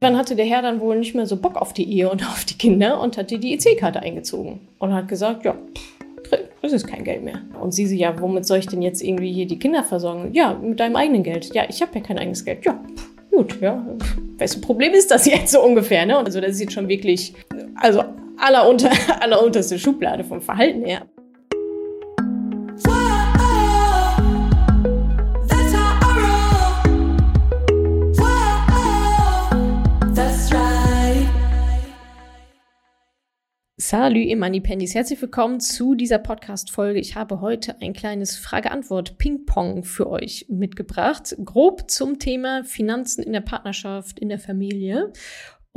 Dann hatte der Herr dann wohl nicht mehr so Bock auf die Ehe und auf die Kinder und hat die die EC-Karte eingezogen und hat gesagt, ja, das ist kein Geld mehr. Und sie so, ja, womit soll ich denn jetzt irgendwie hier die Kinder versorgen? Ja, mit deinem eigenen Geld. Ja, ich habe ja kein eigenes Geld. Ja, gut, ja. Welches Problem ist das jetzt so ungefähr, ne? Also das ist jetzt schon wirklich, also allerunter, allerunterste Schublade vom Verhalten her. Salü, Imani Pendis. Herzlich willkommen zu dieser Podcast-Folge. Ich habe heute ein kleines Frage-Antwort-Ping-Pong für euch mitgebracht. Grob zum Thema Finanzen in der Partnerschaft, in der Familie.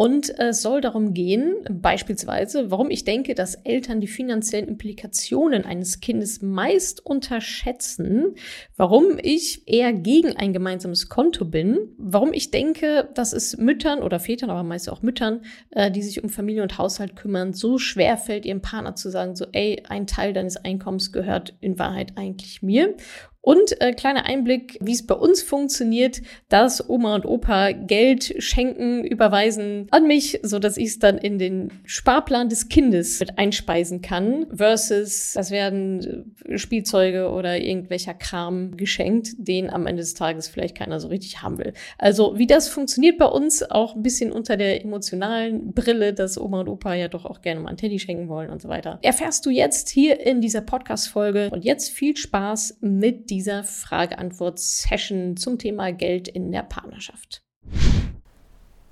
Und es soll darum gehen, beispielsweise, warum ich denke, dass Eltern die finanziellen Implikationen eines Kindes meist unterschätzen, warum ich eher gegen ein gemeinsames Konto bin, warum ich denke, dass es Müttern oder Vätern, aber meist auch Müttern, äh, die sich um Familie und Haushalt kümmern, so schwer fällt, ihrem Partner zu sagen, so, ey, ein Teil deines Einkommens gehört in Wahrheit eigentlich mir. Und äh, kleiner Einblick, wie es bei uns funktioniert, dass Oma und Opa Geld schenken, überweisen an mich, so dass ich es dann in den Sparplan des Kindes mit einspeisen kann, versus das werden äh, Spielzeuge oder irgendwelcher Kram geschenkt, den am Ende des Tages vielleicht keiner so richtig haben will. Also wie das funktioniert bei uns, auch ein bisschen unter der emotionalen Brille, dass Oma und Opa ja doch auch gerne mal ein Teddy schenken wollen und so weiter. Erfährst du jetzt hier in dieser Podcast-Folge und jetzt viel Spaß mit dieser Frage-Antwort-Session zum Thema Geld in der Partnerschaft.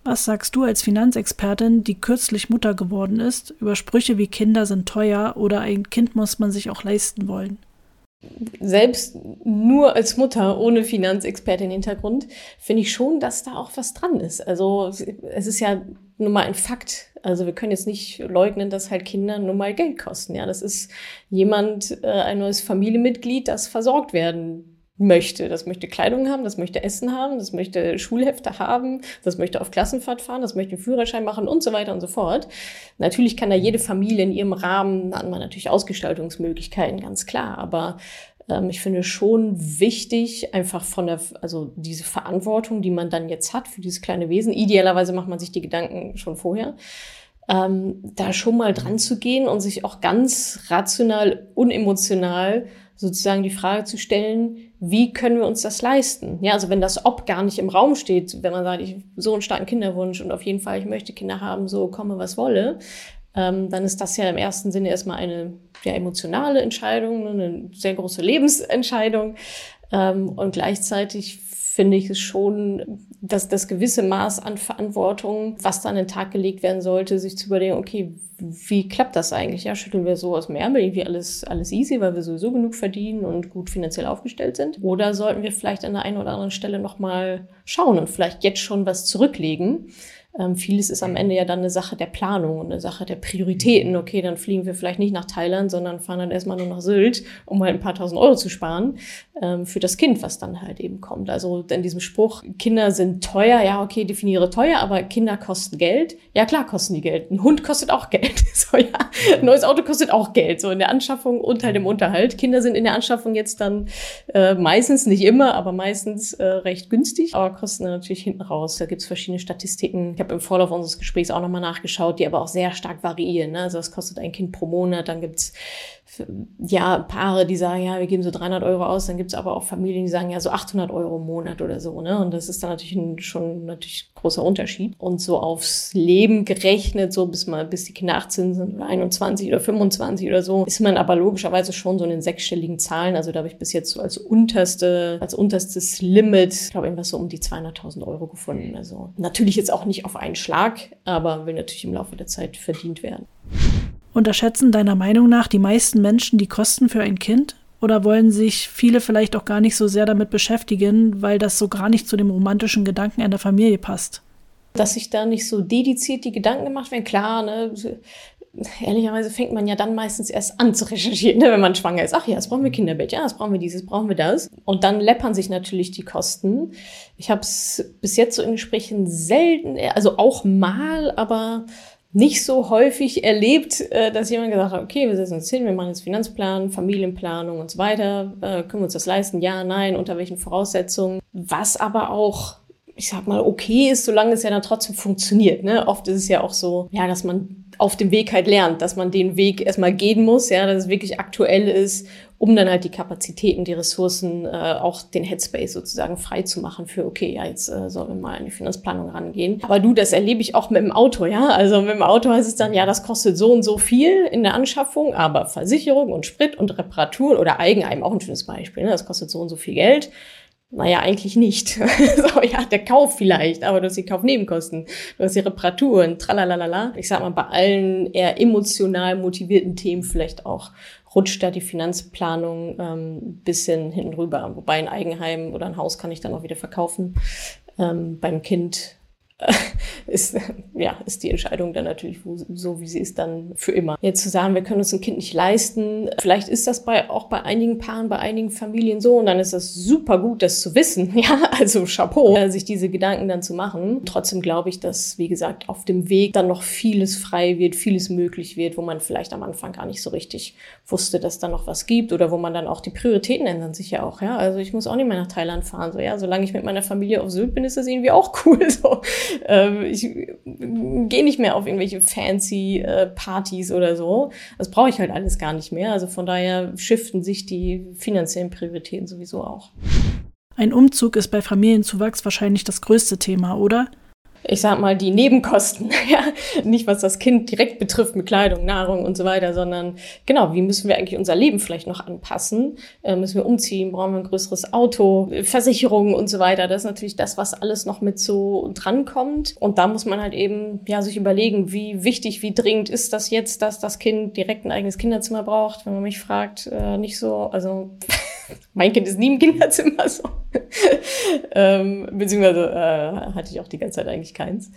Was sagst du als Finanzexpertin, die kürzlich Mutter geworden ist, über Sprüche wie Kinder sind teuer oder ein Kind muss man sich auch leisten wollen? Selbst nur als Mutter ohne Finanzexpertin-Hintergrund finde ich schon, dass da auch was dran ist. Also es ist ja nun mal ein Fakt. Also wir können jetzt nicht leugnen, dass halt Kinder nun mal Geld kosten. Ja, das ist jemand, äh, ein neues Familienmitglied, das versorgt werden möchte. Das möchte Kleidung haben, das möchte Essen haben, das möchte Schulhefte haben, das möchte auf Klassenfahrt fahren, das möchte einen Führerschein machen und so weiter und so fort. Natürlich kann da jede Familie in ihrem Rahmen, hat man natürlich Ausgestaltungsmöglichkeiten, ganz klar. Aber ähm, ich finde schon wichtig, einfach von der, also diese Verantwortung, die man dann jetzt hat für dieses kleine Wesen. Idealerweise macht man sich die Gedanken schon vorher. Ähm, da schon mal dran zu gehen und sich auch ganz rational, unemotional sozusagen die Frage zu stellen, wie können wir uns das leisten? Ja, also wenn das Ob gar nicht im Raum steht, wenn man sagt, ich so einen starken Kinderwunsch und auf jeden Fall, ich möchte Kinder haben, so komme was wolle, ähm, dann ist das ja im ersten Sinne erstmal eine ja, emotionale Entscheidung, ne, eine sehr große Lebensentscheidung. Ähm, und gleichzeitig finde ich es schon, dass das gewisse Maß an Verantwortung, was da an den Tag gelegt werden sollte, sich zu überlegen, okay, wie klappt das eigentlich? Ja, schütteln wir so aus dem Ärmel irgendwie alles, alles easy, weil wir sowieso genug verdienen und gut finanziell aufgestellt sind? Oder sollten wir vielleicht an der einen oder anderen Stelle nochmal schauen und vielleicht jetzt schon was zurücklegen? Ähm, vieles ist am Ende ja dann eine Sache der Planung und eine Sache der Prioritäten. Okay, dann fliegen wir vielleicht nicht nach Thailand, sondern fahren dann erstmal nur nach Sylt, um halt ein paar tausend Euro zu sparen ähm, für das Kind, was dann halt eben kommt. Also in diesem Spruch, Kinder sind teuer, ja, okay, definiere teuer, aber Kinder kosten Geld. Ja, klar kosten die Geld. Ein Hund kostet auch Geld. so, ja, ein neues Auto kostet auch Geld. So in der Anschaffung und halt im Unterhalt. Kinder sind in der Anschaffung jetzt dann äh, meistens, nicht immer, aber meistens äh, recht günstig, aber kosten dann natürlich hinten raus. Da gibt's verschiedene Statistiken ich habe im Vorlauf unseres Gesprächs auch nochmal nachgeschaut, die aber auch sehr stark variieren. Ne? Also das kostet ein Kind pro Monat, dann gibt's ja, Paare, die sagen, ja, wir geben so 300 Euro aus, dann gibt's aber auch Familien, die sagen, ja, so 800 Euro im Monat oder so, ne? Und das ist dann natürlich ein, schon natürlich großer Unterschied. Und so aufs Leben gerechnet, so bis mal, bis die Kinder 18 sind oder 21 oder 25 oder so, ist man aber logischerweise schon so in den sechsstelligen Zahlen. Also da habe ich bis jetzt so als unterste, als unterstes Limit, ich glaube, irgendwas so um die 200.000 Euro gefunden. Also natürlich jetzt auch nicht auf einen Schlag, aber will natürlich im Laufe der Zeit verdient werden. Unterschätzen deiner Meinung nach die meisten Menschen die Kosten für ein Kind? Oder wollen sich viele vielleicht auch gar nicht so sehr damit beschäftigen, weil das so gar nicht zu dem romantischen Gedanken einer Familie passt? Dass sich da nicht so dediziert die Gedanken gemacht werden, klar, ne? Ehrlicherweise fängt man ja dann meistens erst an zu recherchieren, ne, wenn man schwanger ist. Ach ja, jetzt brauchen wir Kinderbett, ja, jetzt brauchen wir dieses, brauchen wir das. Und dann läppern sich natürlich die Kosten. Ich habe es bis jetzt so in Gesprächen selten, also auch mal, aber nicht so häufig erlebt, äh, dass jemand gesagt hat, okay, wir setzen uns hin, wir machen jetzt Finanzplan, Familienplanung und so weiter, äh, können wir uns das leisten? Ja, nein, unter welchen Voraussetzungen? Was aber auch ich sag mal, okay ist, solange es ja dann trotzdem funktioniert. Ne? Oft ist es ja auch so, ja, dass man auf dem Weg halt lernt, dass man den Weg erstmal gehen muss, ja, dass es wirklich aktuell ist, um dann halt die Kapazitäten, die Ressourcen, äh, auch den Headspace sozusagen frei zu machen für, okay, ja, jetzt äh, sollen wir mal in die Finanzplanung rangehen. Aber du, das erlebe ich auch mit dem Auto, ja. Also mit dem Auto heißt es dann, ja, das kostet so und so viel in der Anschaffung, aber Versicherung und Sprit und Reparatur oder Eigenheim, auch ein schönes Beispiel, ne? das kostet so und so viel Geld. Naja, eigentlich nicht. so, ja, der Kauf vielleicht, aber du hast die Kaufnebenkosten, du hast die Reparaturen, tralalala. Ich sag mal, bei allen eher emotional motivierten Themen vielleicht auch rutscht da die Finanzplanung ähm, bisschen hinten rüber. Wobei ein Eigenheim oder ein Haus kann ich dann auch wieder verkaufen. Ähm, beim Kind ist, ja, ist die Entscheidung dann natürlich so, wie sie ist, dann für immer. Jetzt zu sagen, wir können uns ein Kind nicht leisten, vielleicht ist das bei, auch bei einigen Paaren, bei einigen Familien so und dann ist das super gut, das zu wissen. Ja, also Chapeau, äh, sich diese Gedanken dann zu machen. Trotzdem glaube ich, dass, wie gesagt, auf dem Weg dann noch vieles frei wird, vieles möglich wird, wo man vielleicht am Anfang gar nicht so richtig wusste, dass da noch was gibt oder wo man dann auch die Prioritäten ändern sich ja auch. Ja, also ich muss auch nicht mehr nach Thailand fahren. So, ja, solange ich mit meiner Familie auf Sylt bin, ist das irgendwie auch cool. So ähm, ich gehe nicht mehr auf irgendwelche fancy äh, Partys oder so. Das brauche ich halt alles gar nicht mehr. Also von daher shiften sich die finanziellen Prioritäten sowieso auch. Ein Umzug ist bei Familienzuwachs wahrscheinlich das größte Thema, oder? Ich sag mal, die Nebenkosten, ja, nicht was das Kind direkt betrifft mit Kleidung, Nahrung und so weiter, sondern genau, wie müssen wir eigentlich unser Leben vielleicht noch anpassen? Äh, müssen wir umziehen? Brauchen wir ein größeres Auto? Versicherungen und so weiter? Das ist natürlich das, was alles noch mit so drankommt. Und da muss man halt eben, ja, sich überlegen, wie wichtig, wie dringend ist das jetzt, dass das Kind direkt ein eigenes Kinderzimmer braucht? Wenn man mich fragt, äh, nicht so, also mein Kind ist nie im Kinderzimmer so. ähm, beziehungsweise äh, hatte ich auch die ganze Zeit eigentlich keins.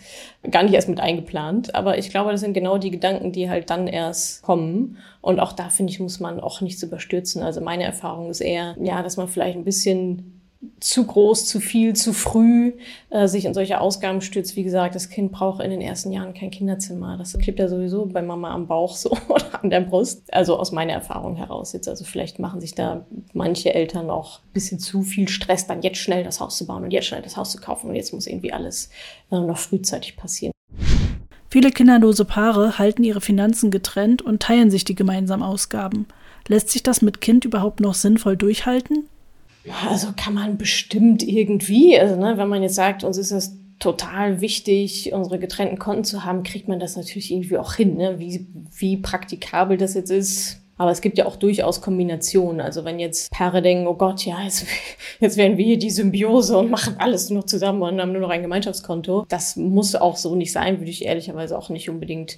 Gar nicht erst mit eingeplant. Aber ich glaube, das sind genau die Gedanken, die halt dann erst kommen. Und auch da, finde ich, muss man auch nichts überstürzen. Also meine Erfahrung ist eher, ja, dass man vielleicht ein bisschen zu groß, zu viel, zu früh äh, sich in solche Ausgaben stürzt. Wie gesagt, das Kind braucht in den ersten Jahren kein Kinderzimmer. Das klebt ja sowieso bei Mama am Bauch so oder an der Brust. Also aus meiner Erfahrung heraus jetzt. Also vielleicht machen sich da manche Eltern auch ein bisschen zu viel Stress, dann jetzt schnell das Haus zu bauen und jetzt schnell das Haus zu kaufen und jetzt muss irgendwie alles äh, noch frühzeitig passieren. Viele kinderlose Paare halten ihre Finanzen getrennt und teilen sich die gemeinsamen Ausgaben. Lässt sich das mit Kind überhaupt noch sinnvoll durchhalten? Also kann man bestimmt irgendwie, also ne, wenn man jetzt sagt, uns ist das total wichtig, unsere getrennten Konten zu haben, kriegt man das natürlich irgendwie auch hin. Ne? Wie, wie praktikabel das jetzt ist, aber es gibt ja auch durchaus Kombinationen. Also wenn jetzt Paare denken, oh Gott, ja, jetzt, jetzt werden wir hier die Symbiose und machen alles nur noch zusammen und haben nur noch ein Gemeinschaftskonto. Das muss auch so nicht sein, würde ich ehrlicherweise auch nicht unbedingt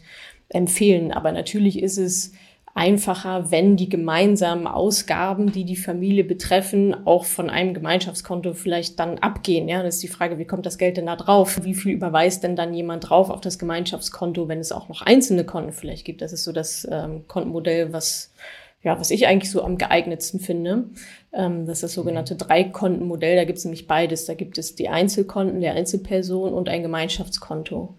empfehlen. Aber natürlich ist es einfacher, wenn die gemeinsamen Ausgaben, die die Familie betreffen, auch von einem Gemeinschaftskonto vielleicht dann abgehen. Ja, das ist die Frage, wie kommt das Geld denn da drauf? Wie viel überweist denn dann jemand drauf auf das Gemeinschaftskonto, wenn es auch noch einzelne Konten vielleicht gibt? Das ist so das ähm, Kontenmodell, was ja, was ich eigentlich so am geeignetsten finde. Ähm, das ist das sogenannte Dreikontenmodell. Da gibt es nämlich beides. Da gibt es die Einzelkonten der Einzelperson und ein Gemeinschaftskonto.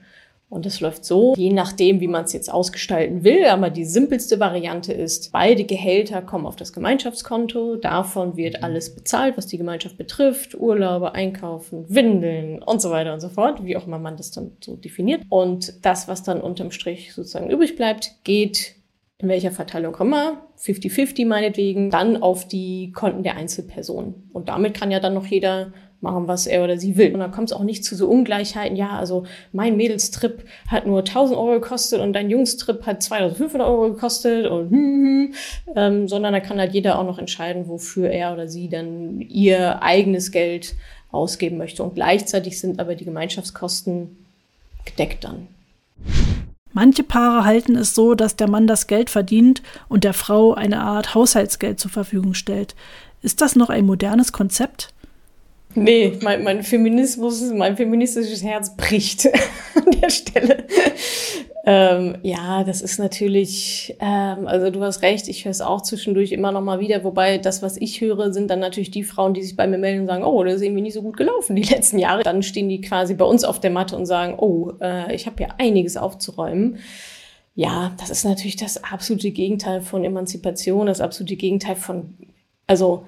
Und das läuft so, je nachdem, wie man es jetzt ausgestalten will, aber die simpelste Variante ist, beide Gehälter kommen auf das Gemeinschaftskonto, davon wird alles bezahlt, was die Gemeinschaft betrifft, Urlaube, Einkaufen, Windeln und so weiter und so fort, wie auch immer man das dann so definiert. Und das, was dann unterm Strich sozusagen übrig bleibt, geht in welcher Verteilung immer, 50-50 meinetwegen, dann auf die Konten der Einzelpersonen. Und damit kann ja dann noch jeder machen, was er oder sie will. Und dann kommt es auch nicht zu so Ungleichheiten. Ja, also mein Mädelstrip hat nur 1000 Euro gekostet und dein Jungstrip hat 2500 Euro gekostet und hm, hm, hm, ähm, sondern da kann halt jeder auch noch entscheiden, wofür er oder sie dann ihr eigenes Geld ausgeben möchte. Und gleichzeitig sind aber die Gemeinschaftskosten gedeckt dann. Manche Paare halten es so, dass der Mann das Geld verdient und der Frau eine Art Haushaltsgeld zur Verfügung stellt. Ist das noch ein modernes Konzept? Nee, mein, mein Feminismus, mein feministisches Herz bricht an der Stelle. Ähm, ja, das ist natürlich, ähm, also du hast recht, ich höre es auch zwischendurch immer noch mal wieder, wobei das, was ich höre, sind dann natürlich die Frauen, die sich bei mir melden und sagen, oh, das ist irgendwie nicht so gut gelaufen die letzten Jahre. Dann stehen die quasi bei uns auf der Matte und sagen, oh, äh, ich habe ja einiges aufzuräumen. Ja, das ist natürlich das absolute Gegenteil von Emanzipation, das absolute Gegenteil von, also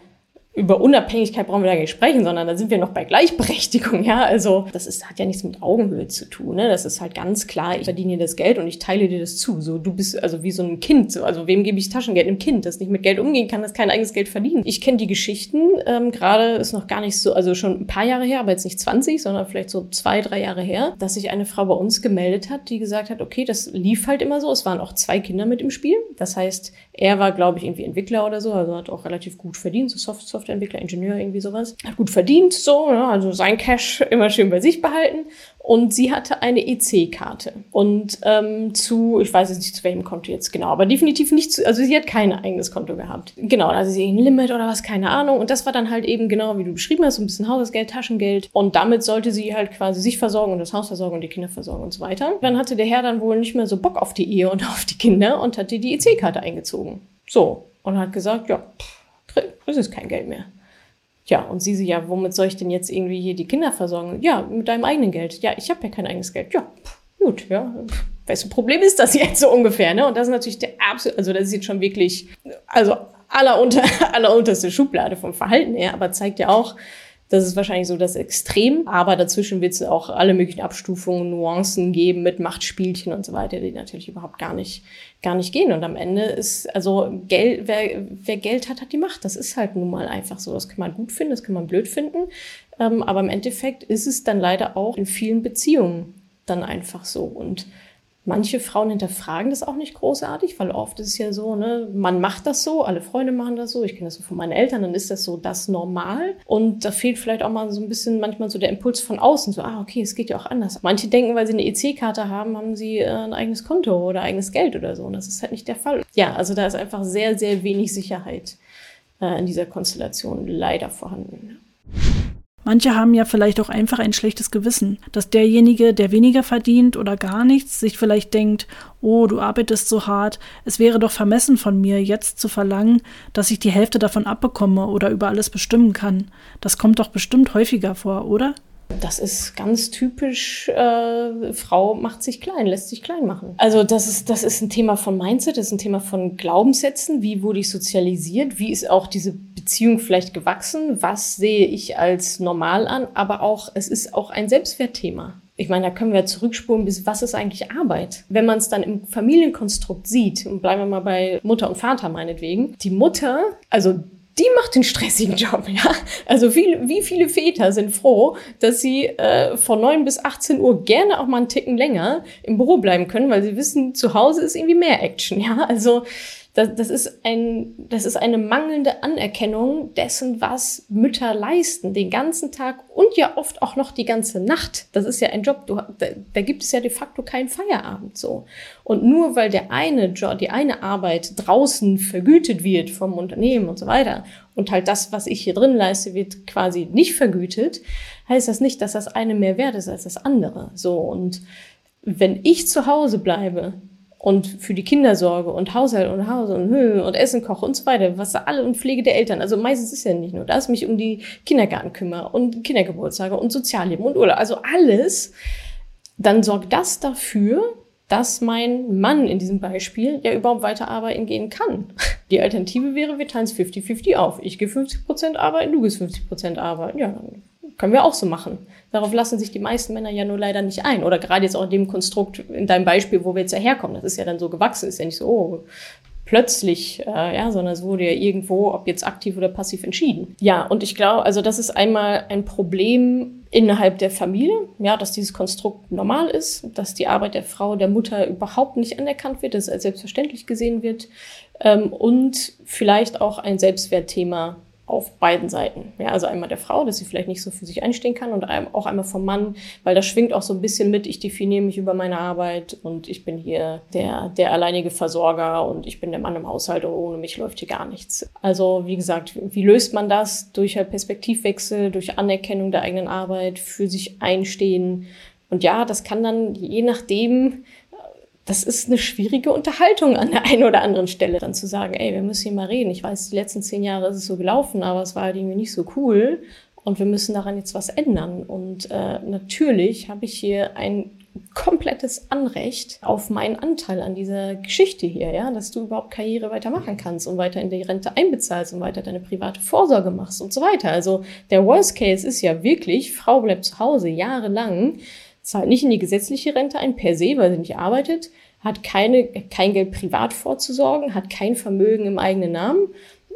über Unabhängigkeit brauchen wir da nicht sprechen, sondern da sind wir noch bei Gleichberechtigung, ja. Also das ist, hat ja nichts mit Augenhöhe zu tun. Ne? Das ist halt ganz klar, ich verdiene dir das Geld und ich teile dir das zu. So, du bist also wie so ein Kind. So, also wem gebe ich Taschengeld? Einem Kind, das nicht mit Geld umgehen kann, das kein eigenes Geld verdient. Ich kenne die Geschichten, ähm, gerade ist noch gar nicht so, also schon ein paar Jahre her, aber jetzt nicht 20, sondern vielleicht so zwei, drei Jahre her, dass sich eine Frau bei uns gemeldet hat, die gesagt hat, okay, das lief halt immer so. Es waren auch zwei Kinder mit im Spiel. Das heißt, er war, glaube ich, irgendwie Entwickler oder so, also hat auch relativ gut verdient, so Soft Softwareentwickler, Ingenieur, irgendwie sowas. Hat gut verdient, so, ja, also sein Cash immer schön bei sich behalten. Und sie hatte eine EC-Karte. Und ähm, zu, ich weiß jetzt nicht zu welchem Konto jetzt genau, aber definitiv nicht zu, also sie hat kein eigenes Konto gehabt. Genau, also sie ein Limit oder was, keine Ahnung. Und das war dann halt eben genau, wie du beschrieben hast, so ein bisschen Hausgeld, Taschengeld. Und damit sollte sie halt quasi sich versorgen und das Haus versorgen und die Kinder versorgen und so weiter. Dann hatte der Herr dann wohl nicht mehr so Bock auf die Ehe und auf die Kinder und hat die EC-Karte eingezogen. So. Und hat gesagt, ja, pff, das ist kein Geld mehr. Ja, und sie so, ja, womit soll ich denn jetzt irgendwie hier die Kinder versorgen? Ja, mit deinem eigenen Geld. Ja, ich habe ja kein eigenes Geld. Ja, pff, gut, ja. Welches Problem ist das jetzt so ungefähr, ne? Und das ist natürlich der absolute, also das ist jetzt schon wirklich, also allerunter, allerunterste Schublade vom Verhalten her, aber zeigt ja auch, das ist wahrscheinlich so das Extrem, aber dazwischen wird es auch alle möglichen Abstufungen, Nuancen geben mit Machtspielchen und so weiter, die natürlich überhaupt gar nicht, gar nicht gehen. Und am Ende ist, also Geld, wer, wer Geld hat, hat die Macht. Das ist halt nun mal einfach so. Das kann man gut finden, das kann man blöd finden. Ähm, aber im Endeffekt ist es dann leider auch in vielen Beziehungen dann einfach so. Und Manche Frauen hinterfragen das auch nicht großartig, weil oft ist es ja so, ne, man macht das so, alle Freunde machen das so, ich kenne das so von meinen Eltern, dann ist das so das normal. Und da fehlt vielleicht auch mal so ein bisschen manchmal so der Impuls von außen, so, ah, okay, es geht ja auch anders. Manche denken, weil sie eine EC-Karte haben, haben sie äh, ein eigenes Konto oder eigenes Geld oder so. Und das ist halt nicht der Fall. Ja, also da ist einfach sehr, sehr wenig Sicherheit äh, in dieser Konstellation leider vorhanden. Manche haben ja vielleicht auch einfach ein schlechtes Gewissen, dass derjenige, der weniger verdient oder gar nichts, sich vielleicht denkt, oh, du arbeitest so hart, es wäre doch vermessen von mir, jetzt zu verlangen, dass ich die Hälfte davon abbekomme oder über alles bestimmen kann. Das kommt doch bestimmt häufiger vor, oder? Das ist ganz typisch, äh, Frau macht sich klein, lässt sich klein machen. Also das ist, das ist ein Thema von Mindset, das ist ein Thema von Glaubenssätzen. Wie wurde ich sozialisiert? Wie ist auch diese Beziehung vielleicht gewachsen? Was sehe ich als normal an? Aber auch, es ist auch ein Selbstwertthema. Ich meine, da können wir zurückspulen bis, was ist eigentlich Arbeit? Wenn man es dann im Familienkonstrukt sieht, und bleiben wir mal bei Mutter und Vater meinetwegen, die Mutter, also die macht den stressigen Job, ja. Also wie, wie viele Väter sind froh, dass sie äh, von 9 bis 18 Uhr gerne auch mal einen Ticken länger im Büro bleiben können, weil sie wissen, zu Hause ist irgendwie mehr Action, ja. Also das, das, ist ein, das ist eine mangelnde Anerkennung dessen, was Mütter leisten, den ganzen Tag und ja oft auch noch die ganze Nacht. Das ist ja ein Job, du, da, da gibt es ja de facto keinen Feierabend so. Und nur weil der eine Job, die eine Arbeit draußen vergütet wird vom Unternehmen und so weiter und halt das, was ich hier drin leiste, wird quasi nicht vergütet, heißt das nicht, dass das eine mehr wert ist als das andere. So und wenn ich zu Hause bleibe, und für die Kinder sorge und Haushalt und Haus und und Essen koche und so weiter, was alle und Pflege der Eltern. Also meistens ist ja nicht nur das, mich um die Kindergarten kümmere und Kindergeburtstage und Sozialleben und Urlaub, also alles, dann sorgt das dafür, dass mein Mann in diesem Beispiel ja überhaupt weiter arbeiten gehen kann. Die Alternative wäre, wir teilen es 50-50 auf. Ich gehe 50 Prozent arbeiten, du gehst 50 Prozent arbeiten. Ja, dann können wir auch so machen. Darauf lassen sich die meisten Männer ja nur leider nicht ein. Oder gerade jetzt auch in dem Konstrukt, in deinem Beispiel, wo wir jetzt herkommen. Das ist ja dann so gewachsen, ist ja nicht so, oh, plötzlich, äh, ja, sondern es wurde ja irgendwo, ob jetzt aktiv oder passiv entschieden. Ja, und ich glaube, also das ist einmal ein Problem innerhalb der Familie, ja, dass dieses Konstrukt normal ist, dass die Arbeit der Frau, der Mutter überhaupt nicht anerkannt wird, dass es als selbstverständlich gesehen wird ähm, und vielleicht auch ein Selbstwertthema auf beiden Seiten. Ja, also einmal der Frau, dass sie vielleicht nicht so für sich einstehen kann und auch einmal vom Mann, weil das schwingt auch so ein bisschen mit, ich definiere mich über meine Arbeit und ich bin hier der, der alleinige Versorger und ich bin der Mann im Haushalt und ohne mich läuft hier gar nichts. Also wie gesagt, wie löst man das? Durch halt Perspektivwechsel, durch Anerkennung der eigenen Arbeit, für sich einstehen. Und ja, das kann dann je nachdem, das ist eine schwierige Unterhaltung an der einen oder anderen Stelle, dann zu sagen, ey, wir müssen hier mal reden. Ich weiß, die letzten zehn Jahre ist es so gelaufen, aber es war halt irgendwie nicht so cool und wir müssen daran jetzt was ändern. Und äh, natürlich habe ich hier ein komplettes Anrecht auf meinen Anteil an dieser Geschichte hier, ja, dass du überhaupt Karriere weitermachen kannst und weiter in die Rente einbezahlst und weiter deine private Vorsorge machst und so weiter. Also der Worst Case ist ja wirklich, Frau bleibt zu Hause jahrelang, zahlt nicht in die gesetzliche Rente ein per se, weil sie nicht arbeitet, hat keine, kein Geld privat vorzusorgen, hat kein Vermögen im eigenen Namen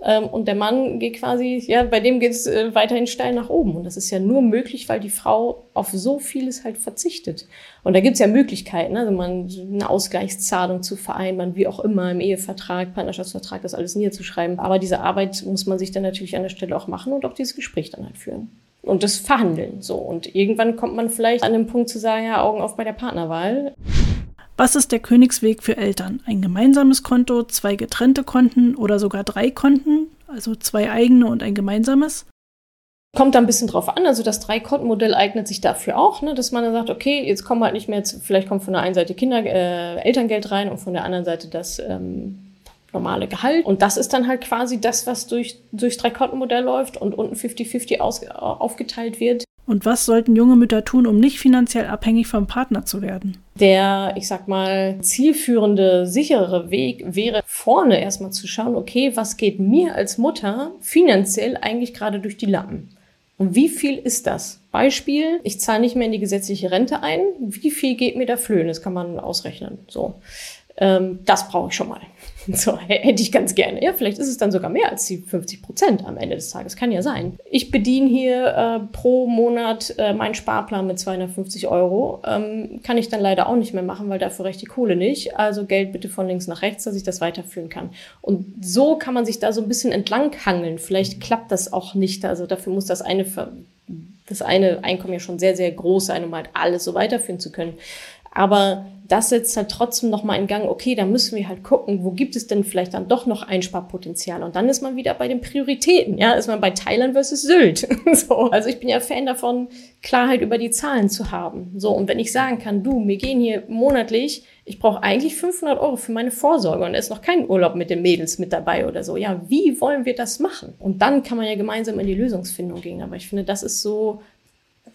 ähm, und der Mann geht quasi, ja, bei dem geht es äh, weiterhin steil nach oben. Und das ist ja nur möglich, weil die Frau auf so vieles halt verzichtet. Und da gibt's ja Möglichkeiten, also man eine Ausgleichszahlung zu vereinbaren, wie auch immer, im Ehevertrag, Partnerschaftsvertrag, das alles niederzuschreiben. Aber diese Arbeit muss man sich dann natürlich an der Stelle auch machen und auch dieses Gespräch dann halt führen und das Verhandeln so. Und irgendwann kommt man vielleicht an den Punkt zu sagen, ja, Augen auf bei der Partnerwahl. Was ist der Königsweg für Eltern? Ein gemeinsames Konto, zwei getrennte Konten oder sogar drei Konten, also zwei eigene und ein gemeinsames? Kommt da ein bisschen drauf an. Also das Drei-Konten-Modell eignet sich dafür auch, ne, dass man dann sagt, okay, jetzt kommen halt nicht mehr, jetzt, vielleicht kommt von der einen Seite Kinder, äh, Elterngeld rein und von der anderen Seite das ähm, normale Gehalt. Und das ist dann halt quasi das, was durch, durchs Drei-Konten-Modell läuft und unten 50-50 aufgeteilt wird. Und was sollten junge Mütter tun, um nicht finanziell abhängig vom Partner zu werden? Der, ich sag mal, zielführende, sichere Weg wäre vorne erstmal zu schauen, okay, was geht mir als Mutter finanziell eigentlich gerade durch die Lappen? Und wie viel ist das? Beispiel, ich zahle nicht mehr in die gesetzliche Rente ein. Wie viel geht mir da flöhen? Das kann man ausrechnen. So. Ähm, das brauche ich schon mal. So, hätte ich ganz gerne. Ja, vielleicht ist es dann sogar mehr als die 50 Prozent am Ende des Tages. Kann ja sein. Ich bediene hier äh, pro Monat äh, meinen Sparplan mit 250 Euro. Ähm, kann ich dann leider auch nicht mehr machen, weil dafür reicht die Kohle nicht. Also Geld bitte von links nach rechts, dass ich das weiterführen kann. Und so kann man sich da so ein bisschen entlanghangeln. Vielleicht klappt das auch nicht. Also dafür muss das eine, das eine Einkommen ja schon sehr, sehr groß sein, um halt alles so weiterführen zu können. Aber das setzt halt trotzdem nochmal in Gang, okay, da müssen wir halt gucken, wo gibt es denn vielleicht dann doch noch Einsparpotenzial? Und dann ist man wieder bei den Prioritäten, ja, ist man bei Thailand versus Sylt. so, also ich bin ja Fan davon, Klarheit über die Zahlen zu haben. So, und wenn ich sagen kann, du, wir gehen hier monatlich, ich brauche eigentlich 500 Euro für meine Vorsorge und es ist noch kein Urlaub mit den Mädels mit dabei oder so. Ja, wie wollen wir das machen? Und dann kann man ja gemeinsam in die Lösungsfindung gehen. Aber ich finde, das ist so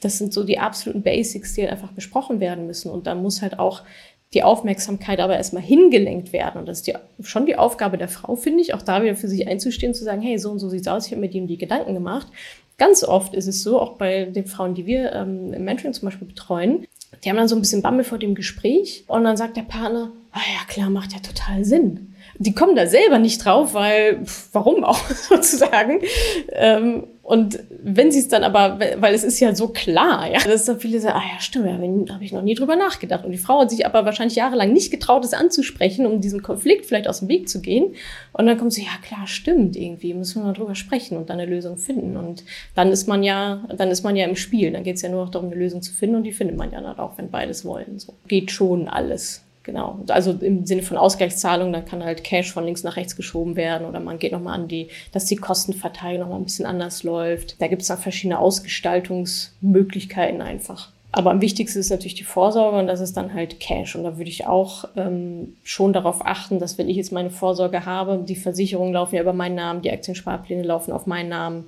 das sind so die absoluten Basics, die halt einfach besprochen werden müssen. Und da muss halt auch die Aufmerksamkeit aber erstmal hingelenkt werden. Und das ist die, schon die Aufgabe der Frau, finde ich, auch da wieder für sich einzustehen, zu sagen, hey, so und so sieht's aus, ich habe mir die, die Gedanken gemacht. Ganz oft ist es so, auch bei den Frauen, die wir ähm, im Mentoring zum Beispiel betreuen, die haben dann so ein bisschen Bammel vor dem Gespräch und dann sagt der Partner, ah ja klar, macht ja total Sinn. Die kommen da selber nicht drauf, weil, pff, warum auch sozusagen. Ähm, und wenn sie es dann aber, weil es ist ja so klar, ja, dass da viele sagen, ah ja, stimmt, da habe ich noch nie drüber nachgedacht. Und die Frau hat sich aber wahrscheinlich jahrelang nicht getraut, es anzusprechen, um diesem Konflikt vielleicht aus dem Weg zu gehen. Und dann kommt sie, ja klar, stimmt, irgendwie, müssen wir mal drüber sprechen und dann eine Lösung finden. Und dann ist man ja, dann ist man ja im Spiel. Dann geht es ja nur noch darum, eine Lösung zu finden und die findet man ja dann auch, wenn beides wollen. So geht schon alles. Genau. Also im Sinne von Ausgleichszahlung, da kann halt Cash von links nach rechts geschoben werden oder man geht nochmal an die, dass die Kostenverteilung nochmal ein bisschen anders läuft. Da gibt es dann verschiedene Ausgestaltungsmöglichkeiten einfach. Aber am wichtigsten ist natürlich die Vorsorge und das ist dann halt Cash. Und da würde ich auch ähm, schon darauf achten, dass wenn ich jetzt meine Vorsorge habe, die Versicherungen laufen ja über meinen Namen, die Aktiensparpläne laufen auf meinen Namen,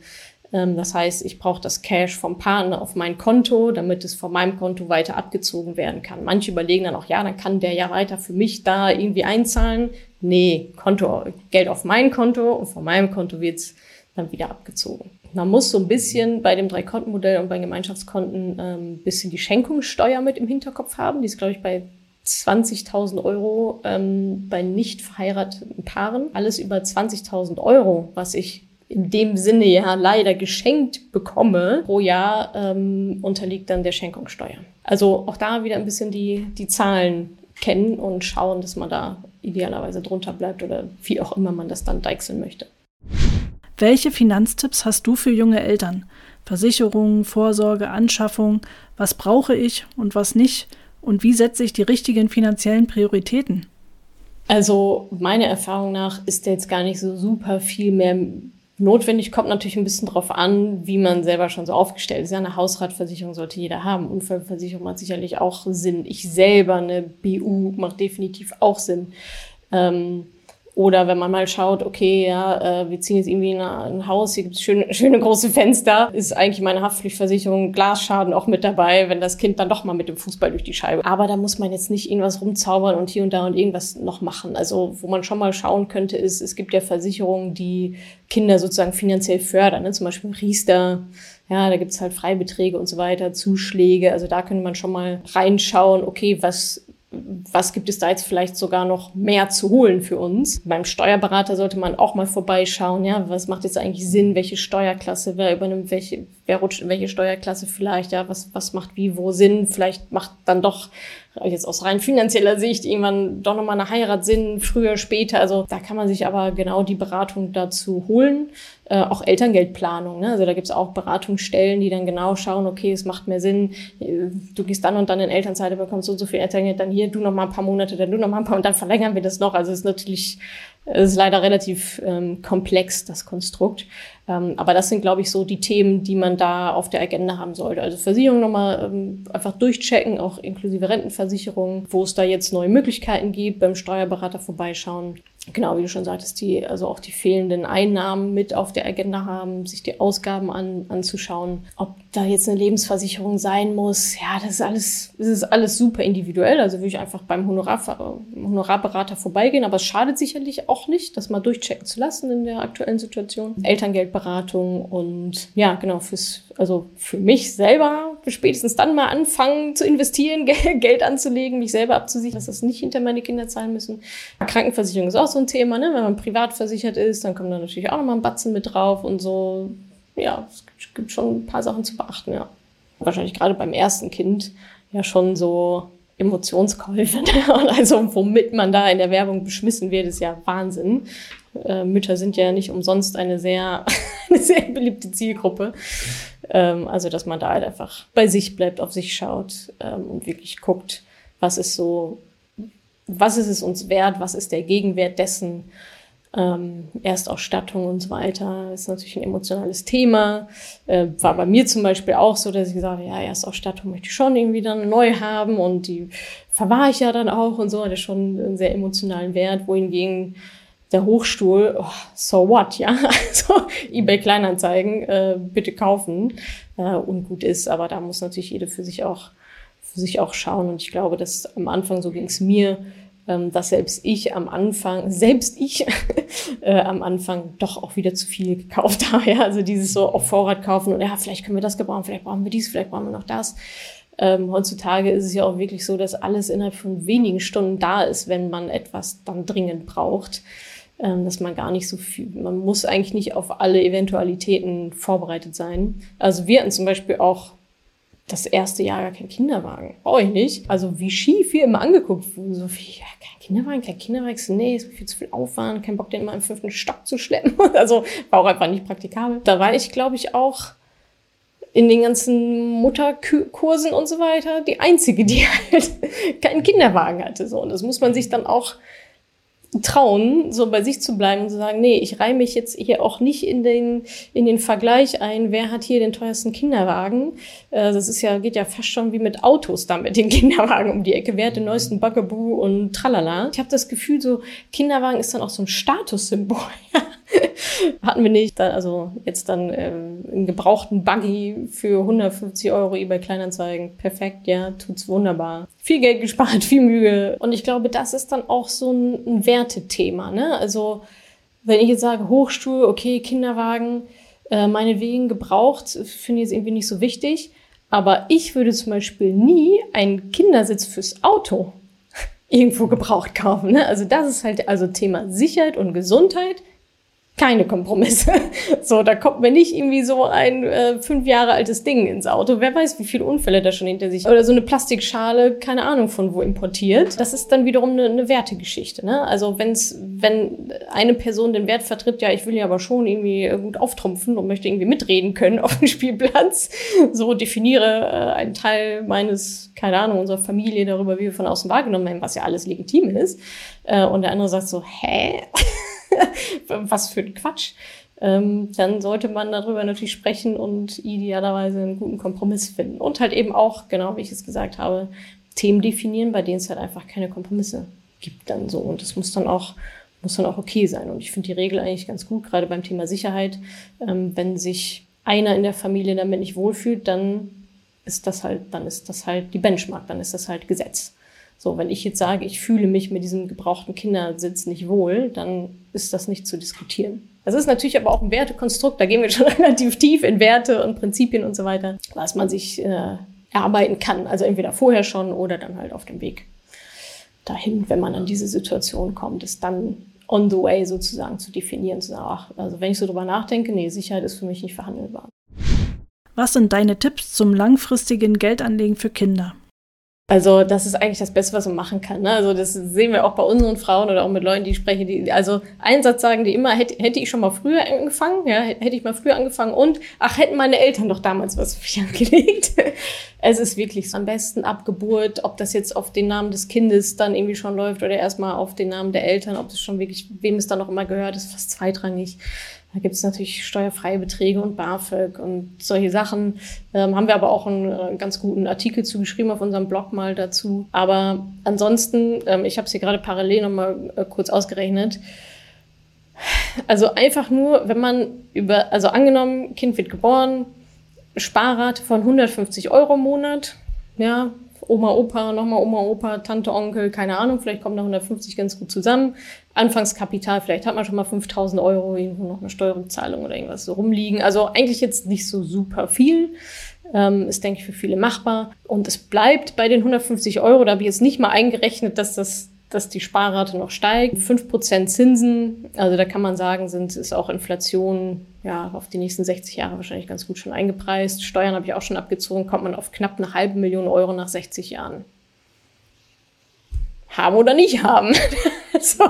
das heißt, ich brauche das Cash vom Partner auf mein Konto, damit es von meinem Konto weiter abgezogen werden kann. Manche überlegen dann auch, ja, dann kann der ja weiter für mich da irgendwie einzahlen. Nee, Konto, Geld auf mein Konto und von meinem Konto wird's dann wieder abgezogen. Man muss so ein bisschen bei dem Drei-Konten-Modell und bei Gemeinschaftskonten ein ähm, bisschen die Schenkungssteuer mit im Hinterkopf haben. Die ist, glaube ich, bei 20.000 Euro ähm, bei nicht verheirateten Paaren. Alles über 20.000 Euro, was ich in dem Sinne ja leider geschenkt bekomme pro Jahr, ähm, unterliegt dann der Schenkungssteuer. Also auch da wieder ein bisschen die, die Zahlen kennen und schauen, dass man da idealerweise drunter bleibt oder wie auch immer man das dann deichseln möchte. Welche Finanztipps hast du für junge Eltern? Versicherungen, Vorsorge, Anschaffung, was brauche ich und was nicht? Und wie setze ich die richtigen finanziellen Prioritäten? Also meiner Erfahrung nach ist jetzt gar nicht so super viel mehr Notwendig kommt natürlich ein bisschen drauf an, wie man selber schon so aufgestellt ist. Ja, eine Hausratversicherung sollte jeder haben. Unfallversicherung macht sicherlich auch Sinn. Ich selber, eine BU macht definitiv auch Sinn. Ähm, Oder wenn man mal schaut, okay, ja, äh, wir ziehen jetzt irgendwie in ein Haus, hier gibt es schöne, schöne große Fenster, ist eigentlich meine Haftpflichtversicherung Glasschaden auch mit dabei, wenn das Kind dann doch mal mit dem Fußball durch die Scheibe. Aber da muss man jetzt nicht irgendwas rumzaubern und hier und da und irgendwas noch machen. Also wo man schon mal schauen könnte, ist, es gibt ja Versicherungen, die Kinder sozusagen finanziell fördern, ne? zum Beispiel Riester. Ja, da gibt's halt Freibeträge und so weiter, Zuschläge. Also da könnte man schon mal reinschauen, okay, was was gibt es da jetzt vielleicht sogar noch mehr zu holen für uns? Beim Steuerberater sollte man auch mal vorbeischauen, ja, was macht jetzt eigentlich Sinn, welche Steuerklasse, wer übernimmt welche, wer rutscht in welche Steuerklasse vielleicht, ja, was, was macht wie, wo Sinn, vielleicht macht dann doch jetzt aus rein finanzieller Sicht irgendwann doch nochmal eine Heirat Sinn, früher, später, also da kann man sich aber genau die Beratung dazu holen äh, auch Elterngeldplanung. Ne? Also da gibt es auch Beratungsstellen, die dann genau schauen, okay, es macht mehr Sinn, äh, du gehst dann und dann in Elternzeit, bekommst so und so viel Elterngeld, dann hier, du noch mal ein paar Monate, dann du noch mal ein paar und dann verlängern wir das noch. Also es ist natürlich, es ist leider relativ ähm, komplex, das Konstrukt. Ähm, aber das sind, glaube ich, so die Themen, die man da auf der Agenda haben sollte. Also Versicherung nochmal ähm, einfach durchchecken, auch inklusive Rentenversicherung, wo es da jetzt neue Möglichkeiten gibt, beim Steuerberater vorbeischauen genau, wie du schon sagtest, die also auch die fehlenden Einnahmen mit auf der Agenda haben, sich die Ausgaben an, anzuschauen. Ob da jetzt eine Lebensversicherung sein muss, ja, das ist alles, das ist alles super individuell. Also würde ich einfach beim Honorar, Honorarberater vorbeigehen, aber es schadet sicherlich auch nicht, das mal durchchecken zu lassen in der aktuellen Situation. Elterngeldberatung und ja, genau, fürs, also für mich selber spätestens dann mal anfangen zu investieren, Geld anzulegen, mich selber abzusichern, dass das nicht hinter meine Kinder zahlen müssen. Krankenversicherung ist auch so ein Thema, ne? Wenn man privat versichert ist, dann kommt da natürlich auch nochmal ein Batzen mit drauf und so. Ja, es gibt schon ein paar Sachen zu beachten, ja. Wahrscheinlich gerade beim ersten Kind ja schon so Emotionskäufe. Ne? Also womit man da in der Werbung beschmissen wird, ist ja Wahnsinn. Äh, Mütter sind ja nicht umsonst eine sehr, eine sehr beliebte Zielgruppe. Ähm, also dass man da halt einfach bei sich bleibt, auf sich schaut ähm, und wirklich guckt, was ist so was ist es uns wert, was ist der Gegenwert dessen, ähm, Erstausstattung und so weiter, ist natürlich ein emotionales Thema. Äh, war bei mir zum Beispiel auch so, dass ich gesagt habe, ja, Erstausstattung möchte ich schon irgendwie dann neu haben und die verwahre ich ja dann auch und so, hat ja schon einen sehr emotionalen Wert, wohingegen der Hochstuhl, oh, so what, ja, also eBay Kleinanzeigen, äh, bitte kaufen, äh, ungut ist, aber da muss natürlich jede für sich auch für sich auch schauen. Und ich glaube, dass am Anfang, so ging es mir, ähm, dass selbst ich am Anfang, selbst ich äh, am Anfang doch auch wieder zu viel gekauft habe. Ja? Also dieses so auf Vorrat kaufen und ja, vielleicht können wir das gebrauchen, vielleicht brauchen wir dies, vielleicht brauchen wir noch das. Ähm, heutzutage ist es ja auch wirklich so, dass alles innerhalb von wenigen Stunden da ist, wenn man etwas dann dringend braucht. Ähm, dass man gar nicht so viel, man muss eigentlich nicht auf alle Eventualitäten vorbereitet sein. Also wir hatten zum Beispiel auch das erste Jahr gar kein Kinderwagen. Brauche ich nicht. Also wie schief wir immer angeguckt wurden. So viel, ja, kein Kinderwagen, kein Kinderwagen. Nee, ist viel zu viel Aufwand, kein Bock, den immer im fünften Stock zu schleppen. Also war auch einfach nicht praktikabel. Da war ich, glaube ich, auch in den ganzen Mutterkursen und so weiter die einzige, die halt keinen Kinderwagen hatte. So. Und das muss man sich dann auch trauen, so bei sich zu bleiben und zu sagen, nee, ich reihe mich jetzt hier auch nicht in den, in den Vergleich ein, wer hat hier den teuersten Kinderwagen. Äh, das ist ja, geht ja fast schon wie mit Autos da mit den Kinderwagen um die Ecke. Wer hat den neuesten Bugaboo und tralala. Ich habe das Gefühl, so Kinderwagen ist dann auch so ein Statussymbol. Hatten wir nicht. Also jetzt dann äh, einen gebrauchten Buggy für 150 Euro eBay Kleinanzeigen. Perfekt, ja, tut's wunderbar. Viel Geld gespart, viel Mühe. Und ich glaube, das ist dann auch so ein, ein Wertethema. Ne? Also wenn ich jetzt sage, Hochstuhl, okay, Kinderwagen, äh, meinetwegen gebraucht, finde ich jetzt irgendwie nicht so wichtig. Aber ich würde zum Beispiel nie einen Kindersitz fürs Auto irgendwo gebraucht kaufen. Ne? Also das ist halt also Thema Sicherheit und Gesundheit keine Kompromisse. So, da kommt mir nicht irgendwie so ein äh, fünf Jahre altes Ding ins Auto. Wer weiß, wie viele Unfälle da schon hinter sich. Oder so eine Plastikschale, keine Ahnung von wo importiert. Das ist dann wiederum eine, eine Wertegeschichte. Ne? Also wenn's, wenn eine Person den Wert vertritt, ja, ich will ja aber schon irgendwie gut auftrumpfen und möchte irgendwie mitreden können auf dem Spielplatz. So definiere äh, einen Teil meines, keine Ahnung, unserer Familie darüber, wie wir von außen wahrgenommen werden, was ja alles legitim ist. Äh, und der andere sagt so, hä? was für ein Quatsch, ähm, dann sollte man darüber natürlich sprechen und idealerweise einen guten Kompromiss finden. Und halt eben auch, genau wie ich es gesagt habe, Themen definieren, bei denen es halt einfach keine Kompromisse gibt dann so. Und es muss dann auch muss dann auch okay sein. Und ich finde die Regel eigentlich ganz gut, gerade beim Thema Sicherheit. Ähm, wenn sich einer in der Familie damit nicht wohlfühlt, dann ist das halt, dann ist das halt die Benchmark, dann ist das halt Gesetz. So, wenn ich jetzt sage, ich fühle mich mit diesem gebrauchten Kindersitz nicht wohl, dann ist das nicht zu diskutieren. Das ist natürlich aber auch ein Wertekonstrukt, da gehen wir schon relativ tief in Werte und Prinzipien und so weiter, was man sich äh, erarbeiten kann. Also entweder vorher schon oder dann halt auf dem Weg dahin, wenn man an diese Situation kommt, ist dann on the way sozusagen zu definieren, zu sagen, ach, also wenn ich so drüber nachdenke, nee, Sicherheit ist für mich nicht verhandelbar. Was sind deine Tipps zum langfristigen Geldanlegen für Kinder? Also das ist eigentlich das Beste, was man machen kann. Ne? Also das sehen wir auch bei unseren Frauen oder auch mit Leuten, die ich spreche. Die, also einen Satz sagen die immer, hätte, hätte ich schon mal früher angefangen, ja, hätte ich mal früher angefangen und ach, hätten meine Eltern doch damals was für mich angelegt. es ist wirklich so am besten ab Geburt, ob das jetzt auf den Namen des Kindes dann irgendwie schon läuft oder erstmal auf den Namen der Eltern, ob das schon wirklich, wem es dann noch immer gehört, ist fast zweitrangig. Da gibt es natürlich steuerfreie Beträge und BAföG und solche Sachen. Ähm, haben wir aber auch einen äh, ganz guten Artikel zugeschrieben auf unserem Blog mal dazu. Aber ansonsten, ähm, ich habe es hier gerade parallel nochmal äh, kurz ausgerechnet. Also einfach nur, wenn man über, also angenommen, Kind wird geboren, Sparrate von 150 Euro im Monat, ja, Oma, Opa, nochmal Oma, Opa, Tante, Onkel, keine Ahnung, vielleicht kommen da 150 ganz gut zusammen. Anfangskapital, vielleicht hat man schon mal 5000 Euro, irgendwo noch eine Steuerrückzahlung oder irgendwas so rumliegen. Also eigentlich jetzt nicht so super viel. Ähm, ist, denke ich, für viele machbar. Und es bleibt bei den 150 Euro. Da habe ich jetzt nicht mal eingerechnet, dass das dass die Sparrate noch steigt. 5% Zinsen, also da kann man sagen, sind, ist auch Inflation ja, auf die nächsten 60 Jahre wahrscheinlich ganz gut schon eingepreist. Steuern habe ich auch schon abgezogen, kommt man auf knapp eine halbe Million Euro nach 60 Jahren. Haben oder nicht haben. so.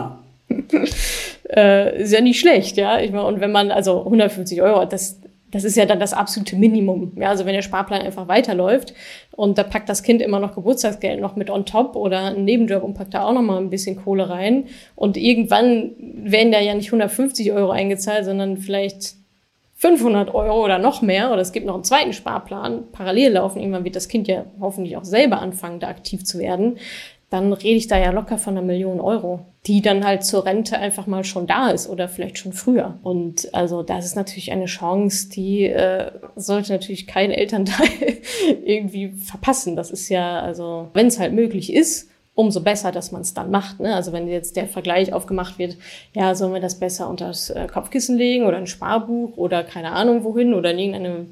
äh, ist ja nicht schlecht, ja. Ich meine, und wenn man, also 150 Euro, das, das ist ja dann das absolute Minimum. Ja, also wenn der Sparplan einfach weiterläuft und da packt das Kind immer noch Geburtstagsgeld noch mit on top oder einen Nebenjob und packt da auch noch mal ein bisschen Kohle rein und irgendwann werden da ja nicht 150 Euro eingezahlt, sondern vielleicht 500 Euro oder noch mehr oder es gibt noch einen zweiten Sparplan parallel laufen. Irgendwann wird das Kind ja hoffentlich auch selber anfangen, da aktiv zu werden dann rede ich da ja locker von einer Million Euro, die dann halt zur Rente einfach mal schon da ist oder vielleicht schon früher. Und also das ist natürlich eine Chance, die äh, sollte natürlich kein Elternteil irgendwie verpassen. Das ist ja, also wenn es halt möglich ist, umso besser, dass man es dann macht. Ne? Also wenn jetzt der Vergleich aufgemacht wird, ja, sollen wir das besser unter das äh, Kopfkissen legen oder ein Sparbuch oder keine Ahnung wohin oder in irgendeine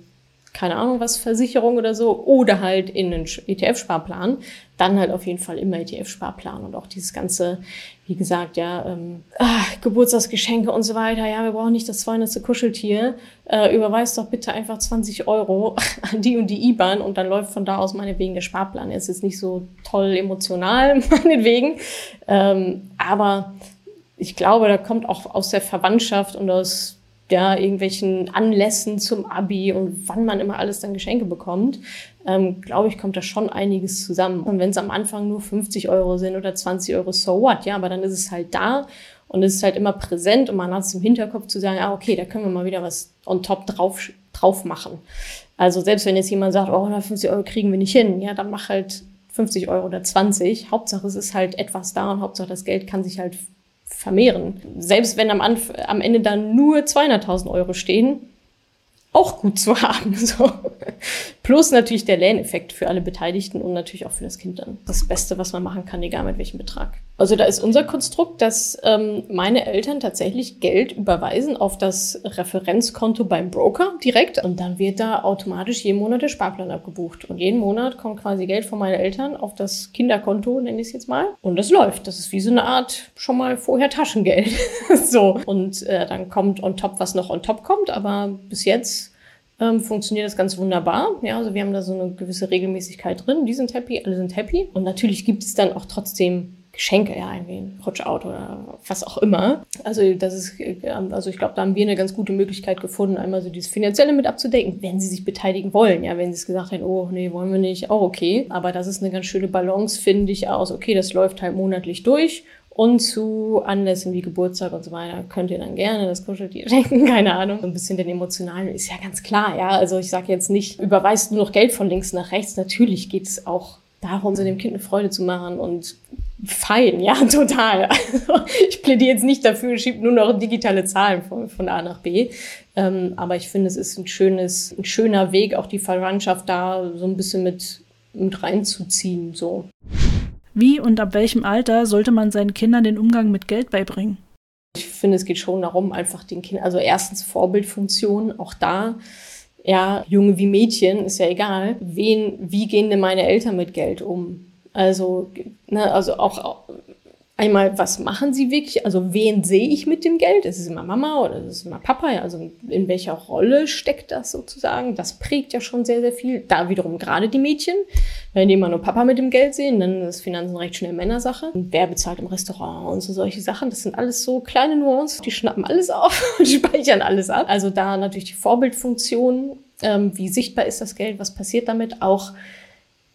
keine Ahnung was, Versicherung oder so, oder halt in einen ETF-Sparplan, dann halt auf jeden Fall immer ETF-Sparplan und auch dieses ganze, wie gesagt, ja, ähm, ach, Geburtstagsgeschenke und so weiter, ja, wir brauchen nicht das 200. Kuscheltier, äh, überweist doch bitte einfach 20 Euro an die und die IBAN und dann läuft von da aus meinetwegen der Sparplan. Es ist nicht so toll emotional, meinetwegen, ähm, aber ich glaube, da kommt auch aus der Verwandtschaft und aus ja, irgendwelchen Anlässen zum Abi und wann man immer alles dann Geschenke bekommt, ähm, glaube ich, kommt da schon einiges zusammen. Und wenn es am Anfang nur 50 Euro sind oder 20 Euro, so what? Ja, aber dann ist es halt da und es ist halt immer präsent und man hat es im Hinterkopf zu sagen, ah, okay, da können wir mal wieder was on top drauf, drauf machen. Also selbst wenn jetzt jemand sagt, oh, 150 Euro kriegen wir nicht hin, ja, dann mach halt 50 Euro oder 20. Hauptsache es ist halt etwas da und Hauptsache das Geld kann sich halt vermehren. Selbst wenn am, Anf am Ende dann nur 200.000 Euro stehen, auch gut zu haben. So. Plus natürlich der Lerneffekt für alle Beteiligten und natürlich auch für das Kind dann. Das Beste, was man machen kann, egal mit welchem Betrag. Also da ist unser Konstrukt, dass ähm, meine Eltern tatsächlich Geld überweisen auf das Referenzkonto beim Broker direkt und dann wird da automatisch jeden Monat der Sparplan abgebucht. Und jeden Monat kommt quasi Geld von meinen Eltern auf das Kinderkonto, nenne ich es jetzt mal. Und das läuft. Das ist wie so eine Art schon mal vorher Taschengeld. so. Und äh, dann kommt on top, was noch on top kommt, aber bis jetzt ähm, funktioniert das ganz wunderbar. Ja, also wir haben da so eine gewisse Regelmäßigkeit drin. Die sind happy, alle sind happy. Und natürlich gibt es dann auch trotzdem Geschenke, ja, irgendwie ein Rutschauto oder was auch immer. Also das ist, also ich glaube, da haben wir eine ganz gute Möglichkeit gefunden, einmal so dieses Finanzielle mit abzudecken, wenn sie sich beteiligen wollen. Ja, wenn sie es gesagt haben, oh nee, wollen wir nicht, auch okay. Aber das ist eine ganz schöne Balance, finde ich, aus, okay, das läuft halt monatlich durch und zu Anlässen wie Geburtstag und so weiter könnt ihr dann gerne das Kuscheltier schenken, keine Ahnung. So ein bisschen den emotionalen ist ja ganz klar, ja. Also ich sage jetzt nicht, überweist nur noch Geld von links nach rechts. Natürlich geht es auch darum, so dem Kind eine Freude zu machen und fein, ja, total. Also, ich plädiere jetzt nicht dafür, schiebt nur noch digitale Zahlen von, von A nach B. Ähm, aber ich finde, es ist ein schönes, ein schöner Weg, auch die Verwandtschaft da so ein bisschen mit, mit reinzuziehen, so. Wie und ab welchem Alter sollte man seinen Kindern den Umgang mit Geld beibringen? Ich finde, es geht schon darum, einfach den Kindern, also erstens Vorbildfunktion, auch da, ja, Junge wie Mädchen, ist ja egal. Wen, wie gehen denn meine Eltern mit Geld um? Also, ne, also auch einmal, was machen sie wirklich? Also, wen sehe ich mit dem Geld? Ist es immer Mama oder ist es immer Papa? Also, in welcher Rolle steckt das sozusagen? Das prägt ja schon sehr, sehr viel. Da wiederum gerade die Mädchen. Wenn die immer nur Papa mit dem Geld sehen, dann ist Finanzen recht schnell Männersache. Und wer bezahlt im Restaurant und so solche Sachen? Das sind alles so kleine Nuancen. Die schnappen alles auf und speichern alles ab. Also, da natürlich die Vorbildfunktion. Ähm, wie sichtbar ist das Geld? Was passiert damit? Auch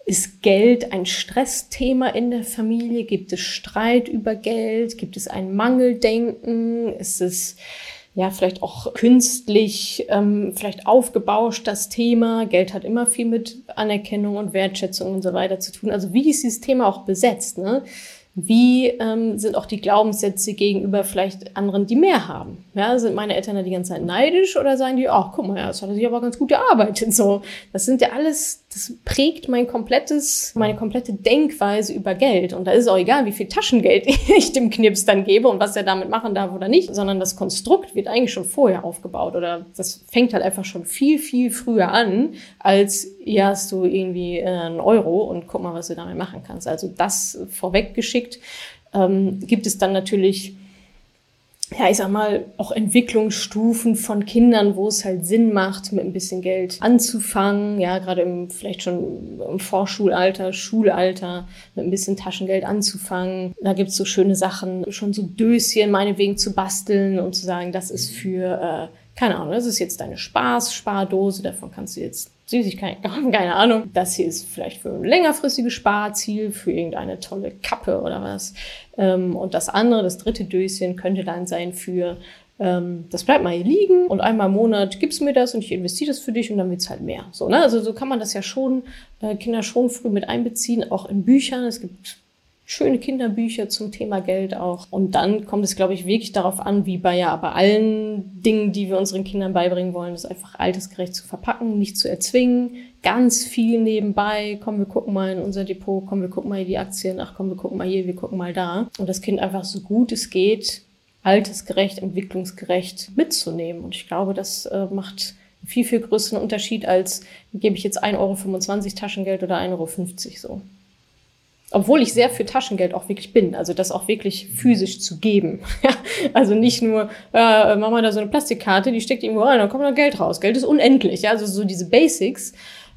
ist Geld ein Stressthema in der Familie? Gibt es Streit über Geld? Gibt es ein Mangeldenken? Ist es ja vielleicht auch künstlich, ähm, vielleicht aufgebauscht das Thema? Geld hat immer viel mit Anerkennung und Wertschätzung und so weiter zu tun. Also wie ist dieses Thema auch besetzt? Ne? Wie ähm, sind auch die Glaubenssätze gegenüber vielleicht anderen, die mehr haben? Ja, sind meine Eltern da die ganze Zeit neidisch oder sagen die, ach, guck mal, ja, das hat er sich aber ganz gut erarbeitet. So, das sind ja alles, das prägt mein komplettes, meine komplette Denkweise über Geld. Und da ist auch egal, wie viel Taschengeld ich dem Knips dann gebe und was er damit machen darf oder nicht, sondern das Konstrukt wird eigentlich schon vorher aufgebaut oder das fängt halt einfach schon viel, viel früher an, als hier hast du irgendwie äh, einen Euro und guck mal, was du damit machen kannst. Also das vorweggeschickt ähm, gibt es dann natürlich ja, ich sag mal, auch Entwicklungsstufen von Kindern, wo es halt Sinn macht, mit ein bisschen Geld anzufangen. Ja, gerade im, vielleicht schon im Vorschulalter, Schulalter, mit ein bisschen Taschengeld anzufangen. Da gibt's so schöne Sachen, schon so Döschen meinetwegen zu basteln und zu sagen, das ist für, äh, keine Ahnung, das ist jetzt deine Spaß-Spardose, davon kannst du jetzt Süßigkeiten keine Ahnung. Das hier ist vielleicht für ein längerfristiges Sparziel, für irgendeine tolle Kappe oder was. Ähm, und das andere, das dritte Döschen, könnte dann sein für, ähm, das bleibt mal hier liegen und einmal im Monat gibst du mir das und ich investiere das für dich und dann wird's halt mehr. So, ne? Also so kann man das ja schon, äh, Kinder schon früh mit einbeziehen, auch in Büchern. Es gibt schöne Kinderbücher zum Thema Geld auch. Und dann kommt es, glaube ich, wirklich darauf an, wie bei ja bei allen Dingen, die wir unseren Kindern beibringen wollen, das einfach altersgerecht zu verpacken, nicht zu erzwingen. Ganz viel nebenbei. Komm, wir gucken mal in unser Depot. Komm, wir gucken mal hier die Aktien. Ach, komm, wir gucken mal hier, wir gucken mal da. Und das Kind einfach so gut es geht, altersgerecht, entwicklungsgerecht mitzunehmen. Und ich glaube, das äh, macht viel, viel größeren Unterschied als gebe ich jetzt 1,25 Euro Taschengeld oder 1,50 Euro so. Obwohl ich sehr für Taschengeld auch wirklich bin, also das auch wirklich physisch zu geben. also nicht nur, äh, Mama da so eine Plastikkarte, die steckt irgendwo rein, dann kommt noch Geld raus. Geld ist unendlich, ja? also so diese Basics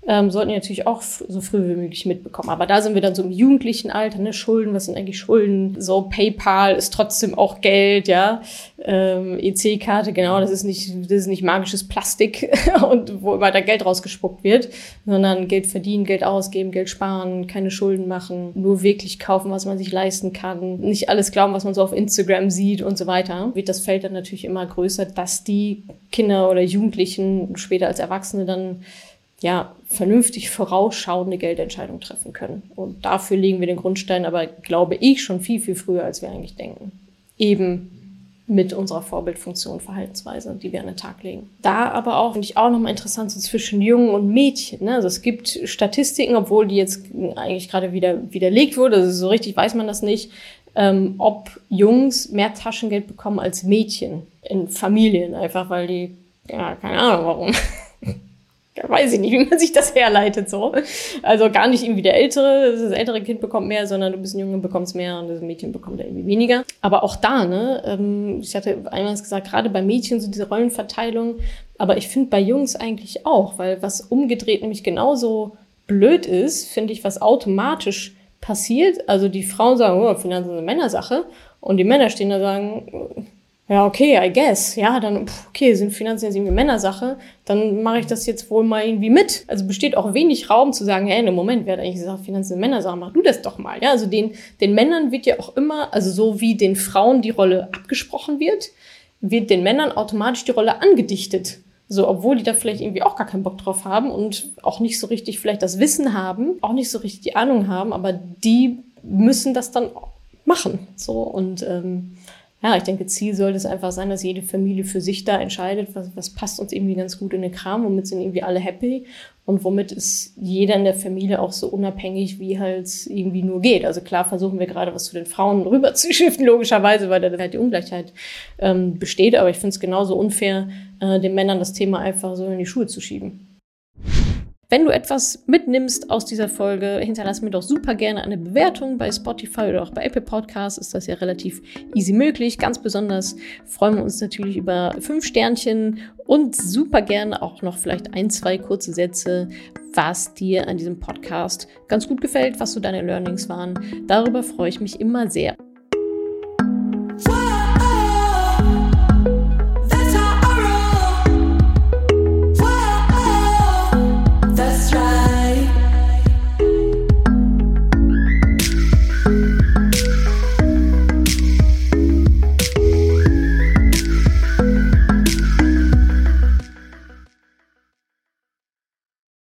ähm, sollten die natürlich auch so früh wie möglich mitbekommen. Aber da sind wir dann so im jugendlichen Alter, ne? Schulden, was sind eigentlich Schulden? So PayPal ist trotzdem auch Geld, ja. Ähm, EC-Karte, genau, das ist nicht, das ist nicht magisches Plastik und wo immer da Geld rausgespuckt wird, sondern Geld verdienen, Geld ausgeben, Geld sparen, keine Schulden machen, nur wirklich kaufen, was man sich leisten kann, nicht alles glauben, was man so auf Instagram sieht und so weiter. Wird das Feld dann natürlich immer größer, dass die Kinder oder Jugendlichen später als Erwachsene dann ja, vernünftig vorausschauende Geldentscheidungen treffen können. Und dafür legen wir den Grundstein, aber glaube ich, schon viel, viel früher, als wir eigentlich denken. Eben mit unserer Vorbildfunktion, Verhaltensweise, die wir an den Tag legen. Da aber auch, finde ich auch nochmal interessant, so zwischen Jungen und Mädchen. Ne? Also es gibt Statistiken, obwohl die jetzt eigentlich gerade wieder widerlegt wurde, also so richtig weiß man das nicht, ähm, ob Jungs mehr Taschengeld bekommen als Mädchen in Familien, einfach weil die, ja, keine Ahnung warum. weiß ich nicht, wie man sich das herleitet so. Also gar nicht irgendwie der ältere, das ältere Kind bekommt mehr, sondern du bist ein Junge, bekommst mehr und das Mädchen bekommt irgendwie weniger. Aber auch da, ne, ähm, ich hatte einmal gesagt, gerade bei Mädchen so diese Rollenverteilung, aber ich finde bei Jungs eigentlich auch, weil was umgedreht nämlich genauso blöd ist, finde ich, was automatisch passiert. Also die Frauen sagen, oh, Finanzen sind eine Männersache und die Männer stehen da sagen, ja, okay, I guess. Ja, dann, okay, sind Finanzen jetzt irgendwie Männersache, dann mache ich das jetzt wohl mal irgendwie mit. Also besteht auch wenig Raum zu sagen, hey, im Moment, wer hat eigentlich gesagt, Finanzen sind Männersache, mach du das doch mal. Ja, also den, den Männern wird ja auch immer, also so wie den Frauen die Rolle abgesprochen wird, wird den Männern automatisch die Rolle angedichtet. So, obwohl die da vielleicht irgendwie auch gar keinen Bock drauf haben und auch nicht so richtig vielleicht das Wissen haben, auch nicht so richtig die Ahnung haben, aber die müssen das dann machen. So und ähm, ja, ich denke, Ziel sollte es einfach sein, dass jede Familie für sich da entscheidet, was, was passt uns irgendwie ganz gut in den Kram, womit sind irgendwie alle happy und womit ist jeder in der Familie auch so unabhängig, wie halt irgendwie nur geht. Also klar versuchen wir gerade was zu den Frauen rüber zu shiften, logischerweise, weil da halt die Ungleichheit ähm, besteht, aber ich finde es genauso unfair, äh, den Männern das Thema einfach so in die Schuhe zu schieben. Wenn du etwas mitnimmst aus dieser Folge, hinterlass mir doch super gerne eine Bewertung bei Spotify oder auch bei Apple Podcasts. Ist das ja relativ easy möglich. Ganz besonders freuen wir uns natürlich über fünf Sternchen und super gerne auch noch vielleicht ein, zwei kurze Sätze, was dir an diesem Podcast ganz gut gefällt, was so deine Learnings waren. Darüber freue ich mich immer sehr.